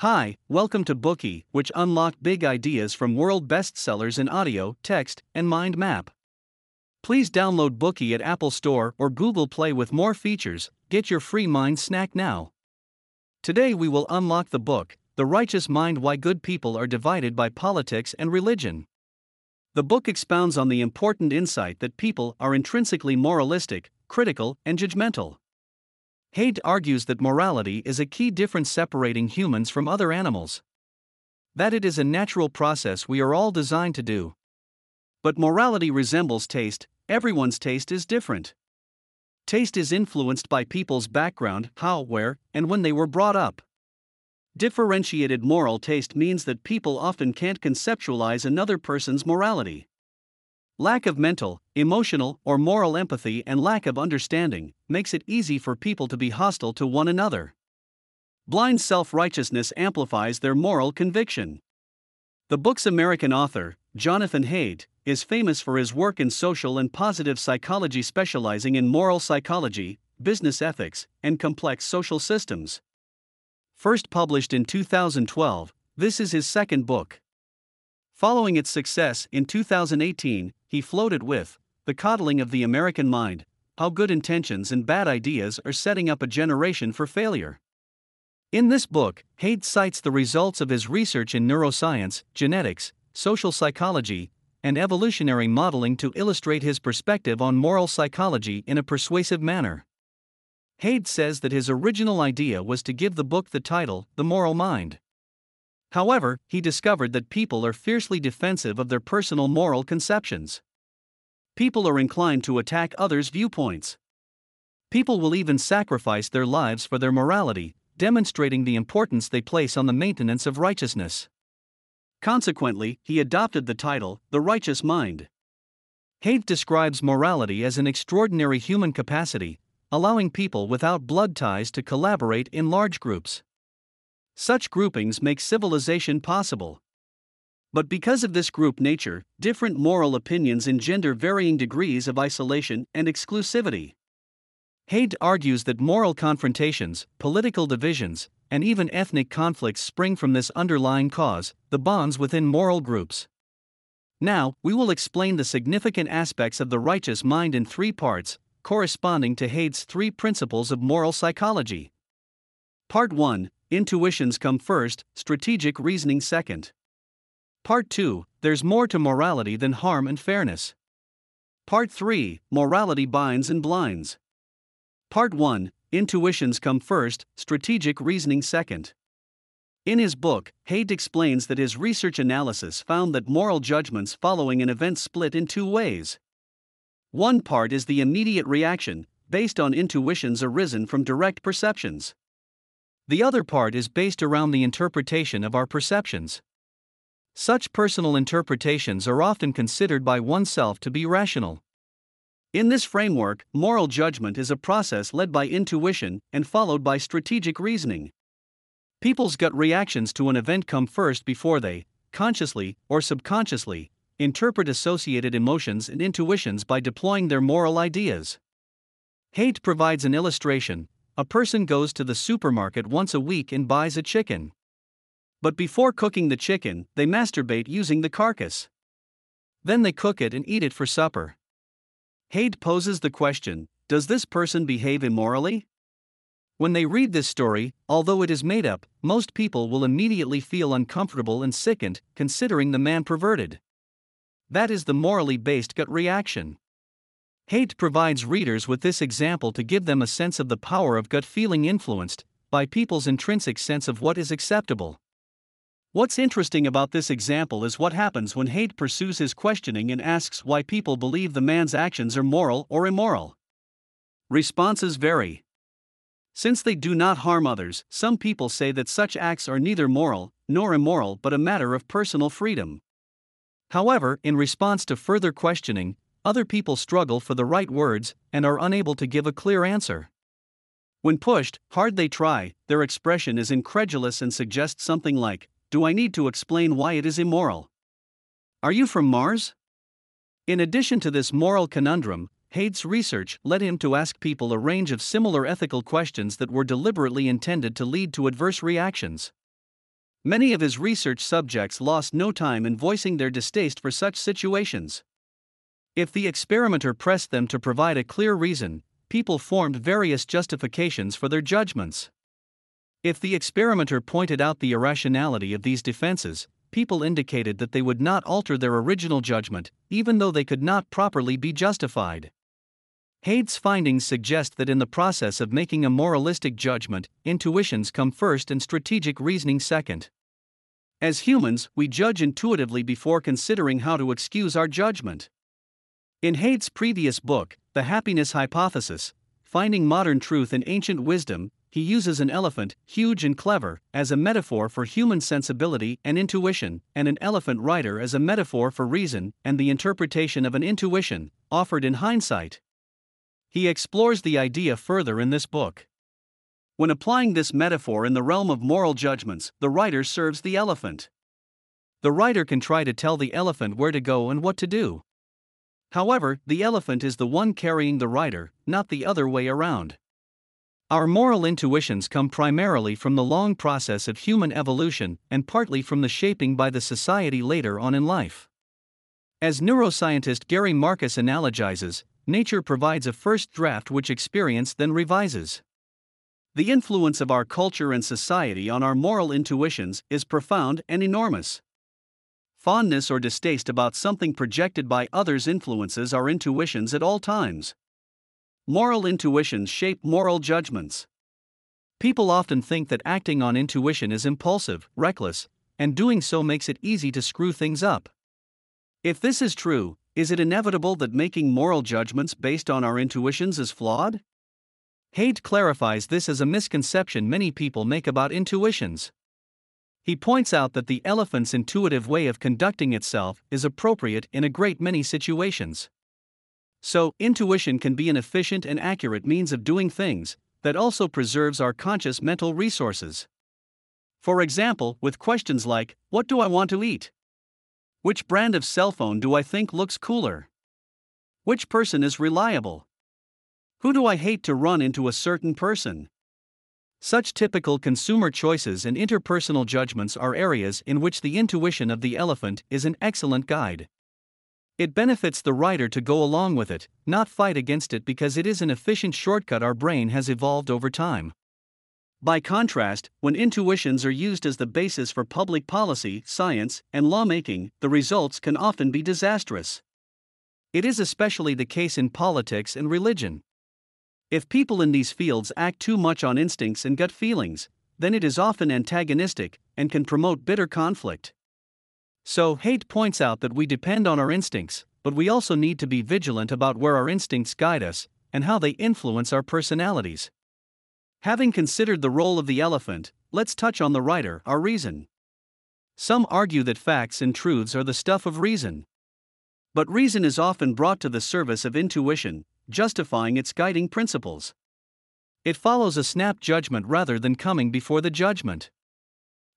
Hi, welcome to Bookey, which unlock big ideas from world bestsellers in audio, text, and mind map. Please download Bookey at Apple Store or Google Play with more features. Get your free mind snack now. Today we will unlock the book, The Righteous Mind Why Good People Are Divided by Politics and Religion. The book expounds on the important insight that people are intrinsically moralistic, critical, and judgmental. Haidt argues that morality is a key difference separating humans from other animals. That it is a natural process we are all designed to do. But morality resembles taste, everyone's taste is different. Taste is influenced by people's background, how, where, and when they were brought up. Differentiated moral taste means that people often can't conceptualize another person's morality. Lack of mental, emotional, or moral empathy and lack of understanding makes it easy for people to be hostile to one another. Blind self righteousness amplifies their moral conviction. The book's American author, Jonathan Haidt, is famous for his work in social and positive psychology, specializing in moral psychology, business ethics, and complex social systems. First published in 2012, this is his second book. Following its success in 2018, he floated with The Coddling of the American Mind How Good Intentions and Bad Ideas Are Setting Up a Generation for Failure. In this book, Haidt cites the results of his research in neuroscience, genetics, social psychology, and evolutionary modeling to illustrate his perspective on moral psychology in a persuasive manner. Haidt says that his original idea was to give the book the title, The Moral Mind. However, he discovered that people are fiercely defensive of their personal moral conceptions. People are inclined to attack others' viewpoints. People will even sacrifice their lives for their morality, demonstrating the importance they place on the maintenance of righteousness. Consequently, he adopted the title, The Righteous Mind. Haidt describes morality as an extraordinary human capacity, allowing people without blood ties to collaborate in large groups. Such groupings make civilization possible. But because of this group nature, different moral opinions engender varying degrees of isolation and exclusivity. Haidt argues that moral confrontations, political divisions, and even ethnic conflicts spring from this underlying cause the bonds within moral groups. Now, we will explain the significant aspects of the righteous mind in three parts, corresponding to Haidt's three principles of moral psychology. Part 1 Intuitions come first, strategic reasoning second. Part 2 There's more to morality than harm and fairness. Part 3 Morality binds and blinds. Part 1 Intuitions come first, strategic reasoning second. In his book, Haidt explains that his research analysis found that moral judgments following an event split in two ways. One part is the immediate reaction, based on intuitions arisen from direct perceptions. The other part is based around the interpretation of our perceptions. Such personal interpretations are often considered by oneself to be rational. In this framework, moral judgment is a process led by intuition and followed by strategic reasoning. People's gut reactions to an event come first before they, consciously or subconsciously, interpret associated emotions and intuitions by deploying their moral ideas. Haidt provides an illustration a person goes to the supermarket once a week and buys a chicken. But before cooking the chicken, they masturbate using the carcass. Then they cook it and eat it for supper. Haidt poses the question Does this person behave immorally? When they read this story, although it is made up, most people will immediately feel uncomfortable and sickened, considering the man perverted. That is the morally based gut reaction. Haidt provides readers with this example to give them a sense of the power of gut feeling influenced by people's intrinsic sense of what is acceptable. What's interesting about this example is what happens when Haidt pursues his questioning and asks why people believe the man's actions are moral or immoral. Responses vary. Since they do not harm others, some people say that such acts are neither moral nor immoral but a matter of personal freedom. However, in response to further questioning, other people struggle for the right words and are unable to give a clear answer. When pushed, hard they try, their expression is incredulous and suggests something like, Do I need to explain why it is immoral? Are you from Mars? In addition to this moral conundrum, Haidt's research led him to ask people a range of similar ethical questions that were deliberately intended to lead to adverse reactions. Many of his research subjects lost no time in voicing their distaste for such situations. If the experimenter pressed them to provide a clear reason, people formed various justifications for their judgments. If the experimenter pointed out the irrationality of these defenses, people indicated that they would not alter their original judgment, even though they could not properly be justified. Haidt's findings suggest that in the process of making a moralistic judgment, intuitions come first and strategic reasoning second. As humans, we judge intuitively before considering how to excuse our judgment. In Haidt's previous book, The Happiness Hypothesis Finding Modern Truth in Ancient Wisdom, he uses an elephant, huge and clever, as a metaphor for human sensibility and intuition, and an elephant rider as a metaphor for reason and the interpretation of an intuition, offered in hindsight. He explores the idea further in this book. When applying this metaphor in the realm of moral judgments, the rider serves the elephant. The rider can try to tell the elephant where to go and what to do. However, the elephant is the one carrying the rider, not the other way around. Our moral intuitions come primarily from the long process of human evolution and partly from the shaping by the society later on in life. As neuroscientist Gary Marcus analogizes, nature provides a first draft which experience then revises. The influence of our culture and society on our moral intuitions is profound and enormous. Fondness or distaste about something projected by others influences our intuitions at all times. Moral intuitions shape moral judgments. People often think that acting on intuition is impulsive, reckless, and doing so makes it easy to screw things up. If this is true, is it inevitable that making moral judgments based on our intuitions is flawed? Haidt clarifies this as a misconception many people make about intuitions. He points out that the elephant's intuitive way of conducting itself is appropriate in a great many situations. So, intuition can be an efficient and accurate means of doing things that also preserves our conscious mental resources. For example, with questions like, What do I want to eat? Which brand of cell phone do I think looks cooler? Which person is reliable? Who do I hate to run into a certain person? Such typical consumer choices and interpersonal judgments are areas in which the intuition of the elephant is an excellent guide. It benefits the rider to go along with it, not fight against it because it is an efficient shortcut our brain has evolved over time. By contrast, when intuitions are used as the basis for public policy, science, and lawmaking, the results can often be disastrous. It is especially the case in politics and religion. If people in these fields act too much on instincts and gut feelings, then it is often antagonistic and can promote bitter conflict. So, Haidt points out that we depend on our instincts, but we also need to be vigilant about where our instincts guide us and how they influence our personalities. Having considered the role of the elephant, let's touch on the rider, our reason. Some argue that facts and truths are the stuff of reason. But reason is often brought to the service of intuition, justifying its guiding principles. It follows a snap judgment rather than coming before the judgment.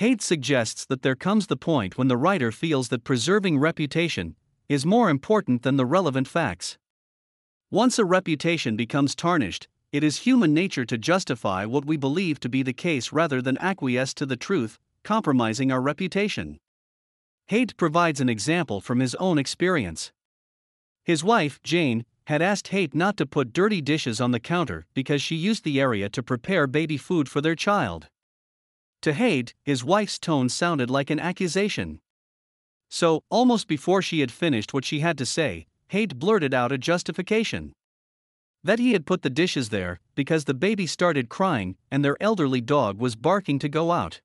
Haidt suggests that there comes the point when the writer feels that preserving reputation is more important than the relevant facts. Once a reputation becomes tarnished, it is human nature to justify what we believe to be the case rather than acquiesce to the truth, compromising our reputation. Haidt provides an example from his own experience. His wife, Jane, had asked Haidt not to put dirty dishes on the counter because she used the area to prepare baby food for their child. To Haidt, his wife's tone sounded like an accusation. So, almost before she had finished what she had to say, Haidt blurted out a justification that he had put the dishes there because the baby started crying and their elderly dog was barking to go out.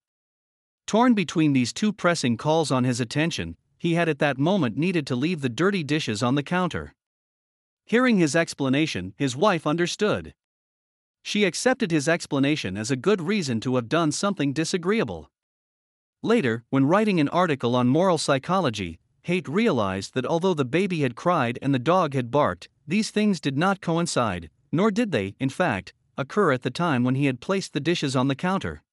Torn between these two pressing calls on his attention, he had at that moment needed to leave the dirty dishes on the counter. Hearing his explanation, his wife understood. She accepted his explanation as a good reason to have done something disagreeable. Later, when writing an article on moral psychology, Haidt realized that although the baby had cried and the dog had barked, these things did not coincide, nor did they, in fact, occur at the time when he had placed the dishes on the counter.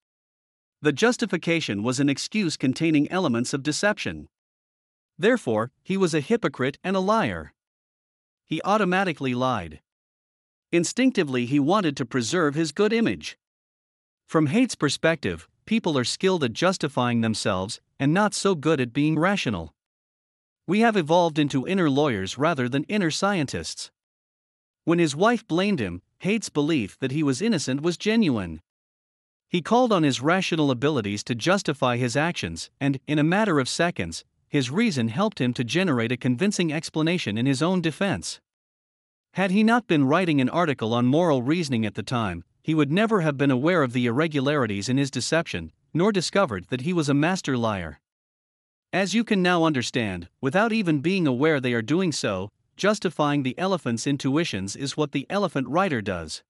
The justification was an excuse containing elements of deception. Therefore, he was a hypocrite and a liar. He automatically lied. Instinctively, he wanted to preserve his good image. From Haidt's perspective, people are skilled at justifying themselves and not so good at being rational. We have evolved into inner lawyers rather than inner scientists. When his wife blamed him, Haidt's belief that he was innocent was genuine. He called on his rational abilities to justify his actions, and, in a matter of seconds, his reason helped him to generate a convincing explanation in his own defense. Had he not been writing an article on moral reasoning at the time, he would never have been aware of the irregularities in his deception, nor discovered that he was a master liar. As you can now understand, without even being aware they are doing so, justifying the elephant's intuitions is what the elephant writer does.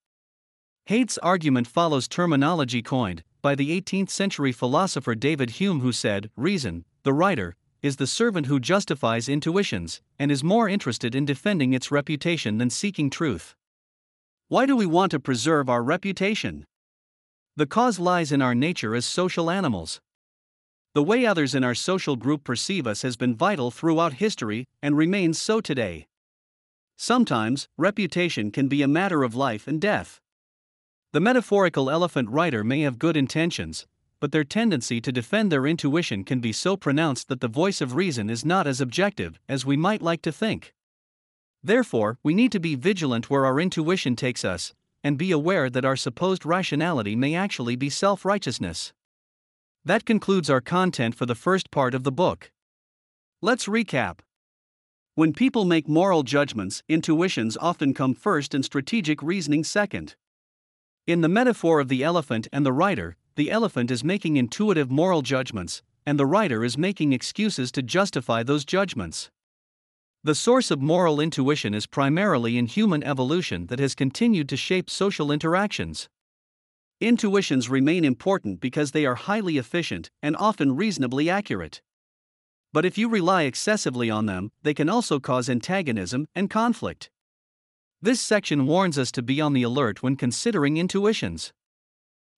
Haidt's argument follows terminology coined by the 18th century philosopher David Hume, who said, Reason, the writer, is the servant who justifies intuitions and is more interested in defending its reputation than seeking truth. Why do we want to preserve our reputation? The cause lies in our nature as social animals. The way others in our social group perceive us has been vital throughout history and remains so today. Sometimes, reputation can be a matter of life and death. The metaphorical elephant rider may have good intentions, but their tendency to defend their intuition can be so pronounced that the voice of reason is not as objective as we might like to think. Therefore, we need to be vigilant where our intuition takes us, and be aware that our supposed rationality may actually be self righteousness. That concludes our content for the first part of the book. Let's recap. When people make moral judgments, intuitions often come first and strategic reasoning second. In the metaphor of the elephant and the rider, the elephant is making intuitive moral judgments, and the rider is making excuses to justify those judgments. The source of moral intuition is primarily in human evolution that has continued to shape social interactions. Intuitions remain important because they are highly efficient and often reasonably accurate. But if you rely excessively on them, they can also cause antagonism and conflict. This section warns us to be on the alert when considering intuitions.